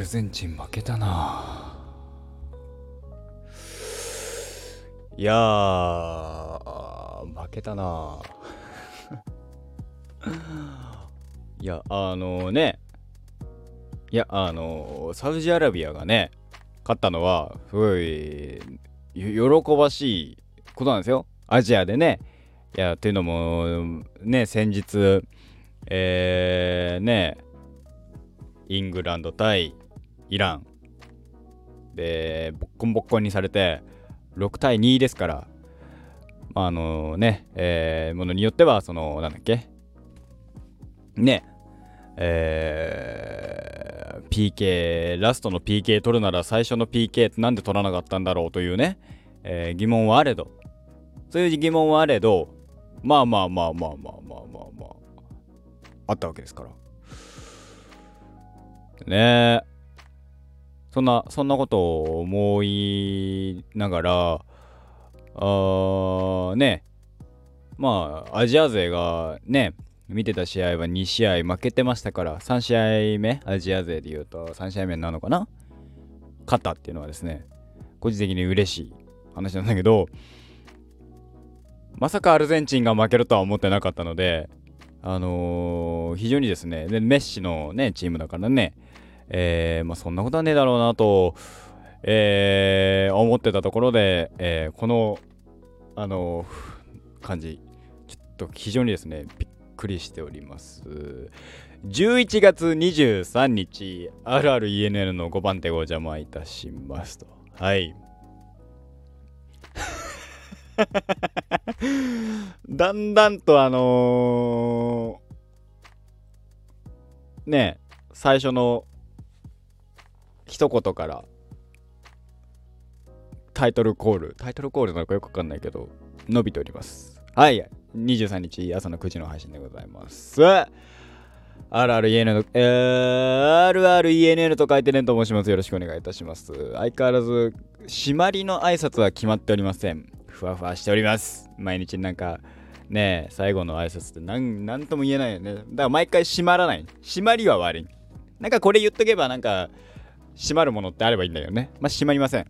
ルゼンチン負けたないやー、負けたな いや、あのね、いや、あのサウジアラビアがね、勝ったのは、すごい、喜ばしいことなんですよ。アジアでね。いや、というのも、ね、先日、えー、ね、イングランド対イランで、ボッコンボッコンにされて、6対2ですから、まあ、あのね、えー、ものによっては、その、なんだっけ、ね、えー、PK、ラストの PK 取るなら最初の PK ってなんで取らなかったんだろうというね、えー、疑問はあれど、そういう疑問はあれど、まあまあまあまあまあまあまあまあ、あったわけですから。ねえ。そんな、そんなことを思いながら、あーね、まあ、アジア勢がね、見てた試合は2試合負けてましたから、3試合目、アジア勢で言うと3試合目なのかな？勝ったっていうのはですね、個人的に嬉しい話なんだけど、まさかアルゼンチンが負けるとは思ってなかったので、あのー、非常にですね、でメッシのね、チームだからね、えー、まあ、そんなことはねえだろうなと、えー、思ってたところで、えー、この、あの感じ、ちょっと非常にですね、びっくりしております。11月23日、RRENN の5番手をお邪魔いたしますと。はい。だんだんとあのー、ね最初の一言からタイトルコール、タイトルコールなのかよくわかんないけど、伸びております。はい、23日朝の9時の配信でございます。RREN の、えー、RRENN と書いてねと申します。よろしくお願いいたします。相変わらず、締まりの挨拶は決まっておりません。ふわふわしております。毎日なんか、ね最後の挨拶ってなんなんとも言えないよね。だから毎回締まらない。締まりは悪い。なんかこれ言っとけばなんか、閉まるものってあればいいんだよね。まあ、閉まりません。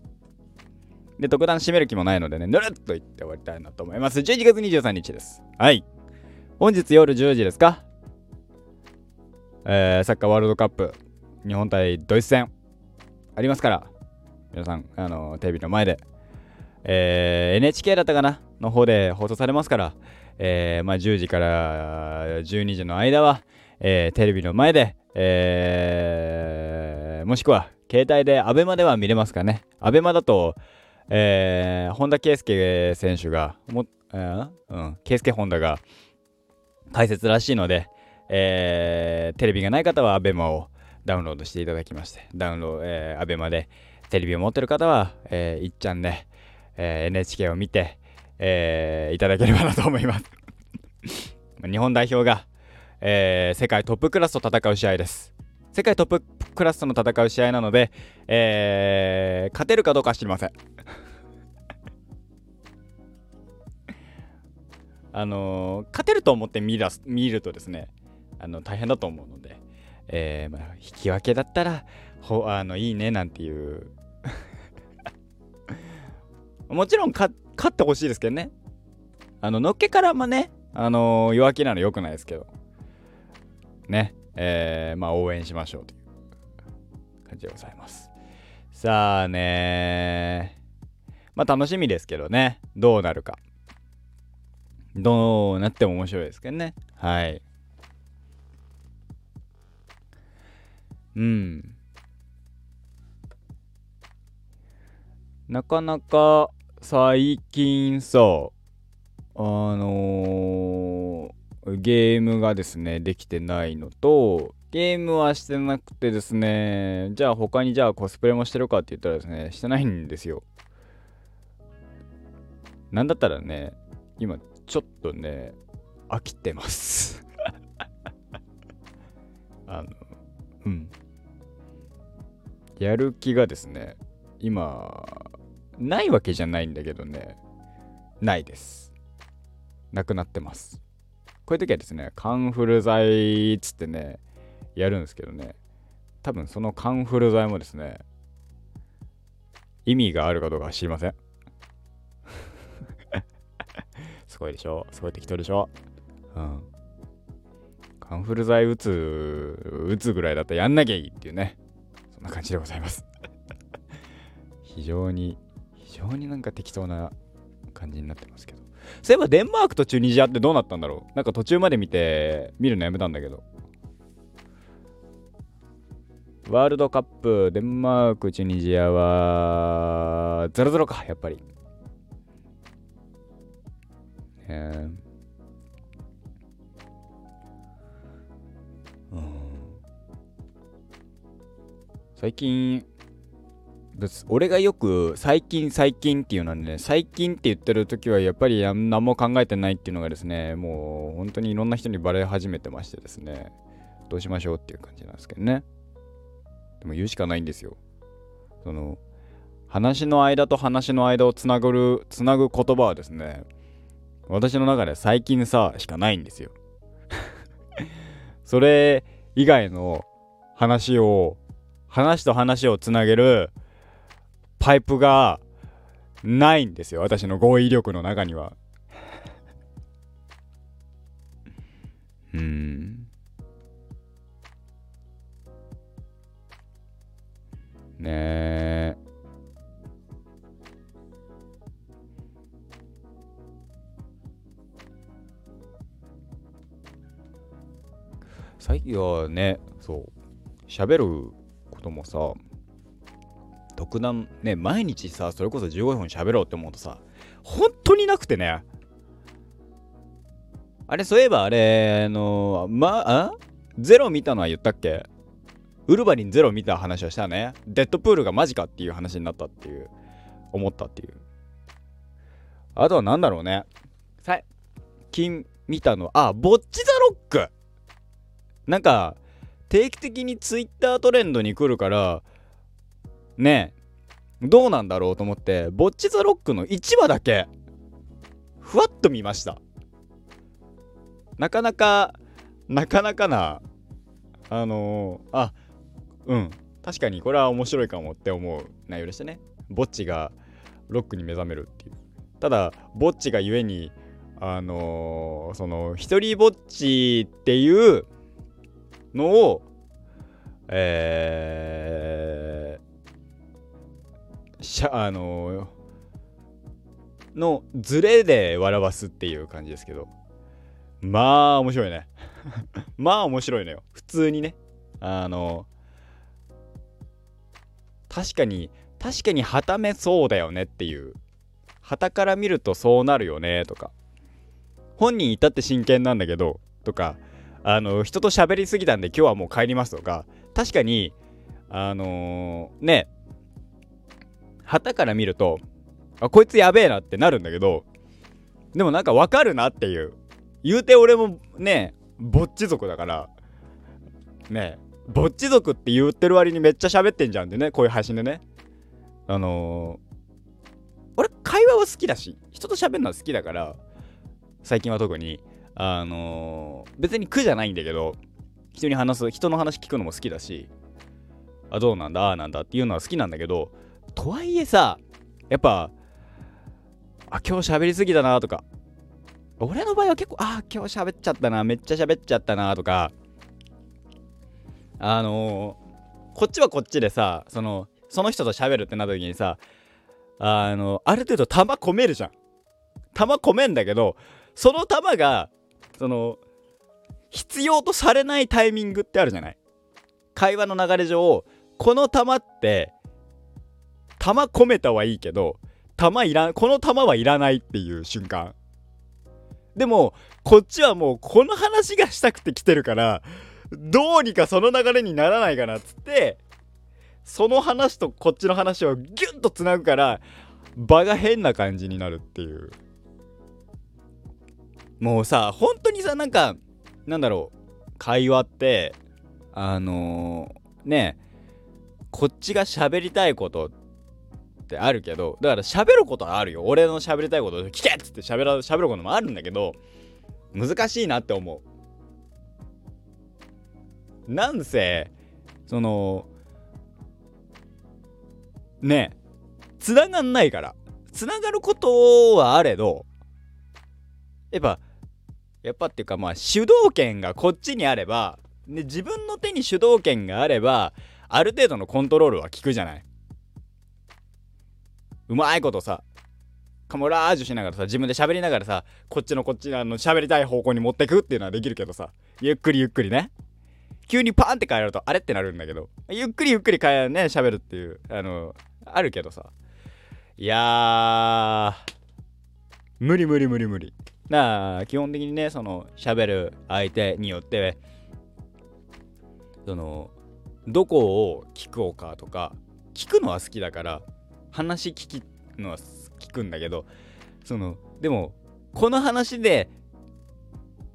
で、特段閉める気もないのでね、ぬるっと言って終わりたいなと思います。11月23日です。はい。本日夜10時ですか？えー、サッカーワールドカップ、日本対ドイツ戦、ありますから、皆さん、あの、テレビの前で、えー、NHK だったかな？の方で放送されますから、えー、まあ、10時から12時の間は、えー、テレビの前で、えー、もしくは携帯で ABEMA では見れますかね。ABEMA だと、えー、本田圭佑選手が、もえー、うん、圭佑本田が解説らしいので、えー、テレビがない方は ABEMA をダウンロードしていただきまして、ダウンロード、えー、ABEMA でテレビを持ってる方は、えー、いっちゃんで、えー、NHK を見て、えー、いただければなと思います 日本代表が、えー、世界トップクラスと戦う試合です。世界トップクラスとの戦う試合なので、えー、勝てるかどうかは知りません。あのー、勝てると思って見だす見るとですね、あの大変だと思うので、えーまあ、引き分けだったらほあのいいねなんていう もちろん勝ってほしいですけどね。あの、のっけからまね、あのー、弱気なの良くないですけど。ね、えー、まあ応援しましょうという感じでございます。さあねまあ楽しみですけどね、どうなるか。どうなっても面白いですけどね。はい。うん。なかなか最近さ、あのー、ゲームがですね、できてないのと、ゲームはしてなくてですね、じゃあ他にじゃあコスプレもしてるかって言ったらですね、してないんですよ。なんだったらね、今ちょっとね、飽きてます あの、うん。やる気がですね、今、ないわけじゃないんだけどね、ないです。なくなってます。こういう時はですね、カンフル剤っつってね、やるんですけどね、多分そのカンフル剤もですね意味があるかどうかは知りません。すごいでしょすごい適当でしょうん。カンフル剤打つ打つぐらいだったらやんなきゃいいっていうね。そんな感じでございます。非常に非常になんか適当な感じになってますけど。そういえばデンマークとチュニジアってどうなったんだろう。なんか途中まで見て見るのやめたんだけど。ワールドカップデンマークチュニジアは0-0かやっぱり。え。うん。最近俺がよく最近最近っていうのはね最近って言ってる時はやっぱり何も考えてないっていうのがですねもう本当にいろんな人にバレ始めてましてですねどうしましょうっていう感じなんですけどね。でも言うしかないんですよ。その話の間と話の間をつなぐるつなぐ言葉はですね私の中で最近さしかないんですよ。それ以外の話を話と話をつなげるパイプがないんですよ。私の語彙力の中には。うん。ね。え最近はねそう喋ることもさ特段ね毎日さそれこそ15分喋ろうって思うとさ本当になくてね。あれそういえばあれのまあ？ゼロ見たのは言ったっけ？ウルヴァリンゼロ見た話をしたね。デッドプールがマジかっていう話になったっていう。思ったっていう。あとは何だろうね。最近見たの。あボッチザロック。なんか定期的にツイッタートレンドに来るからねどうなんだろうと思ってボッチ・ザ・ロックの1話だけふわっと見ました。なかなかなかなかなあのー、あうん。確かにこれは面白いかもって思う内容でしたね。ぼっちがロックに目覚めるっていう。ただぼっちがゆえにあのー、その一人ぼっちっていうのをえしゃあのー、のズレで笑わすっていう感じですけど。まあ面白いね。まあ面白いのよ。普通にね。あの、確かに確かにはためそうだよねっていう。旗から見るとそうなるよねとか。本人いたって真剣なんだけどとか。あの人と喋りすぎたんで今日はもう帰りますとか。確かにあのー、ね。旗から見るとあこいつやべえなってなるんだけどでもなんかわかるなっていう。言うて俺もねぼっち族だから。ね。ぼっち族って言ってる割にめっちゃ喋ってんじゃんでね。こういう配信でね。あのー、俺会話は好きだし人と喋るのは好きだから最近は特に。あのー、別に苦じゃないんだけど人に話す人の話聞くのも好きだしあどうなんだああなんだっていうのは好きなんだけどとはいえさやっぱあ今日喋りすぎだなとか俺の場合は結構あ今日喋っちゃったなめっちゃ喋っちゃったなとかあのー、こっちはこっちでさそのその人と喋るってなった時にさあのある程度玉込めるじゃん。玉込めんだけどその玉がその必要とされないタイミングってあるじゃない？会話の流れ上この玉って玉込めたはいいけど玉いらこの玉はいらないっていう瞬間。でもこっちはもうこの話がしたくて来てるからどうにかその流れにならないかなっつってその話とこっちの話をギュッとつなぐから場が変な感じになるっていう。もうさ本当にさなんかなんだろう会話ってあのー、ねこっちが喋りたいことってあるけどだから喋ることはあるよ。俺の喋りたいこと聞けっつって喋ら喋ることもあるんだけど難しいなって思う。なんせそのねつながんないから。つながることはあれどやっぱやっぱっていうかまあ主導権がこっちにあれば、ね、自分の手に主導権があればある程度のコントロールは効くじゃない。うまいことさカモラージュしながらさ自分で喋りながらさこっちのこっちの喋りたい方向に持ってくっていうのはできるけどさゆっくりゆっくりね。急にパーンって変えるとあれ？ってなるんだけど。ゆっくりゆっくり変えね喋るっていう。あのあるけどさ。いや無理無理無理無理。なあ基本的にねその喋る相手によってそのどこを聞こうかとか聞くのは好きだから話聞きのは聞くんだけどそのでもこの話で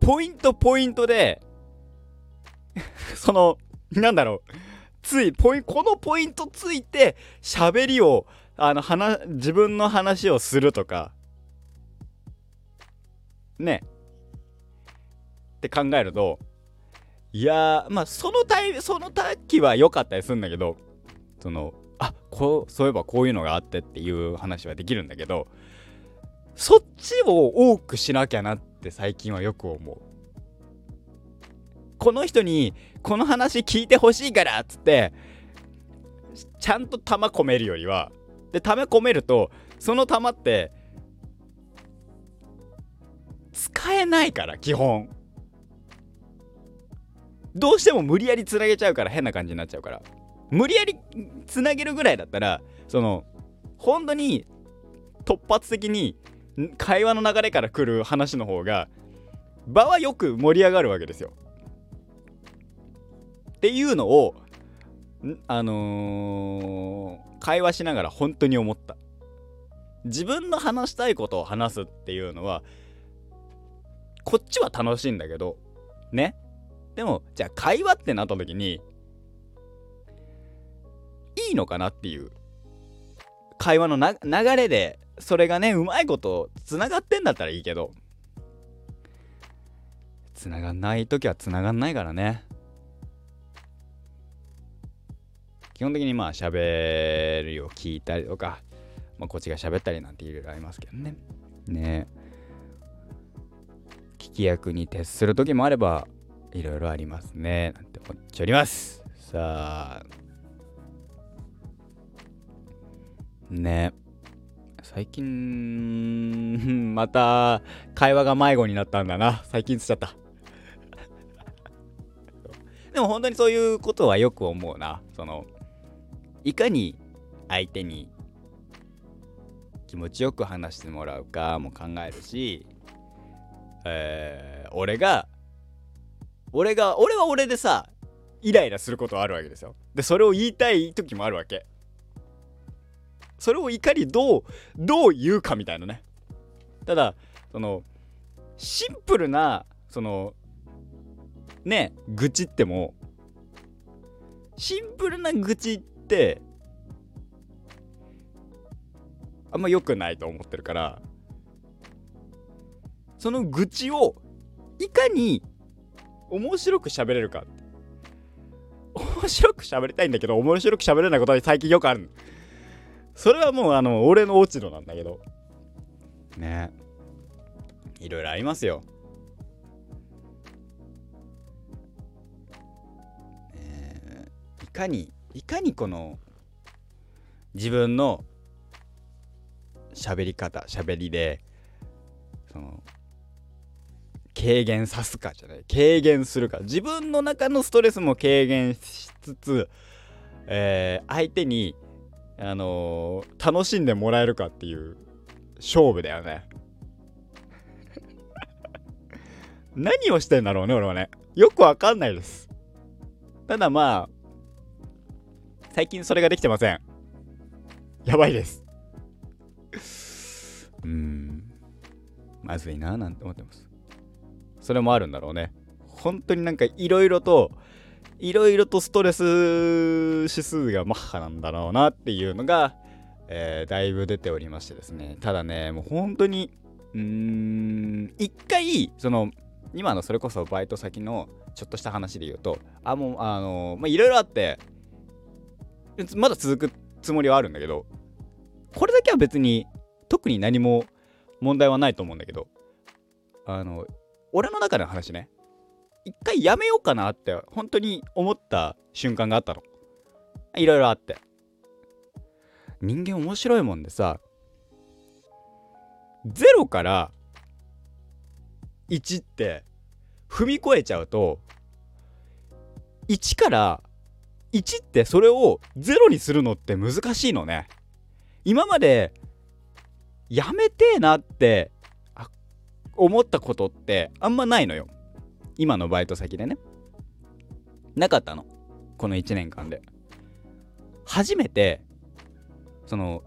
ポイントポイントで そのなんだろう。ついポイこのポイントついて喋りをあの話自分の話をするとか。ね。って考えるといやまあそのタイその時は良かったりするんだけどそのあこうそういえばこういうのがあってっていう話はできるんだけどそっちを多くしなきゃなって最近はよく思う。この人にこの話聞いてほしいからっつってちゃんと玉込めるよりはで玉込めるとその玉って使えないから基本どうしても無理やりつなげちゃうから変な感じになっちゃうから無理やりつなげるぐらいだったらその本当に突発的に会話の流れから来る話の方が場はよく盛り上がるわけですよ。っていうのをあのー、会話しながら本当に思った。自分の話したいことを話すっていうのはこっちは楽しいんだけどねでもじゃあ会話ってなった時にいいのかなっていう会話の流れでそれがねうまいことつながってんだったらいいけどつながんない時はつながんないからね基本的にまあ喋るを聞いたりとか、まあ、こっちが喋ったりなんていろいろありますけどね。ね。聞き役に徹する時もあればいろいろありますね。なんて思っております。さあ。ね。最近 また会話が迷子になったんだな。最近つっちゃった。でも本当にそういうことはよく思うな。そのいかに相手に気持ちよく話してもらうかも考えるし、えー、俺が俺が俺は俺でさイライラすることあるわけですよ。でそれを言いたい時もあるわけ。それをいかにどうどう言うかみたいなね。ただそのシンプルなそのね愚痴ってもシンプルな愚痴ってってあんま良くないと思ってるからその愚痴をいかに面白く喋れるか。面白く喋りたいんだけど面白く喋れないことは最近よくある。それはもうあの俺の落ち度なんだけど。ね。いろいろありますよ、えー、いかにいかにこの自分の喋り方喋りでその軽減さすかじゃない軽減するか。自分の中のストレスも軽減しつつ、えー、相手にあのー、楽しんでもらえるかっていう勝負だよね。何をしてんだろうね俺はね。よくわかんないです。ただまあ最近それができてません。やばいです。うん。まずいななんて思ってます。それもあるんだろうね。本当になんかいろいろといろいろとストレス指数がマッハなんだろうなっていうのが、えー、だいぶ出ておりましてですね。ただねもう本当にうーん一回その今のそれこそバイト先のちょっとした話で言うとあもうあのまあいろいろあってまだ続くつもりはあるんだけどこれだけは別に特に何も問題はないと思うんだけどあの俺の中での話ね。一回やめようかなって本当に思った瞬間があったの。いろいろあって。人間面白いもんでさ0から1って踏み越えちゃうと1から1ってそれを0にするのって難しいのね。今までやめてえなって思ったことってあんまないのよ。今のバイト先でね。なかったの。この1年間で。初めてその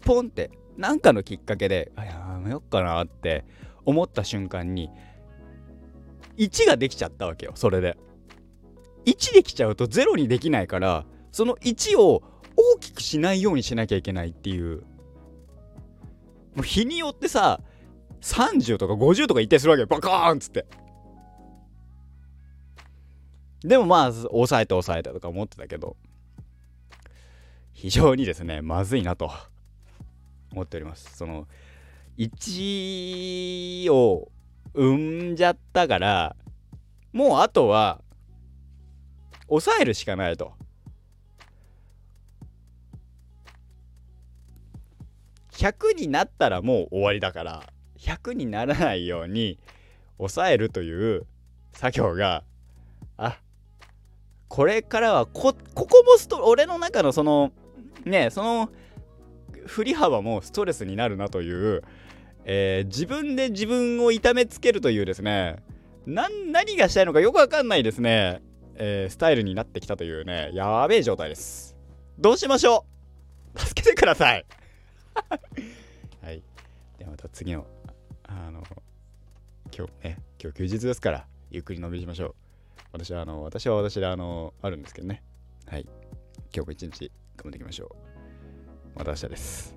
ポンって何かのきっかけであやめよっかなって思った瞬間に1ができちゃったわけよそれで。1できちゃうと0にできないからその1を大きくしないようにしなきゃいけないっていう。もう日によってさ30とか50とか言ったりするわけバカーンっつって。でもまあ抑えて抑えてとか思ってたけど非常にですねまずいなと思っております。その1を生んじゃったからもうあとは抑えるしかないと。100になったらもう終わりだから100にならないように抑えるという作業があこれからはこここもスト俺の中のそのねその振り幅もストレスになるなという、えー、自分で自分を痛めつけるというですね何がしたいのかよくわかんないですね、えー、スタイルになってきたというねやべえ状態です。どうしましょう？助けてください。はい。ではまた次のあの今日ね今日休日ですからゆっくりのんびしましょう。私はあの私は私であのあるんですけどね。はい。今日も一日頑張っていきましょう。また明日です。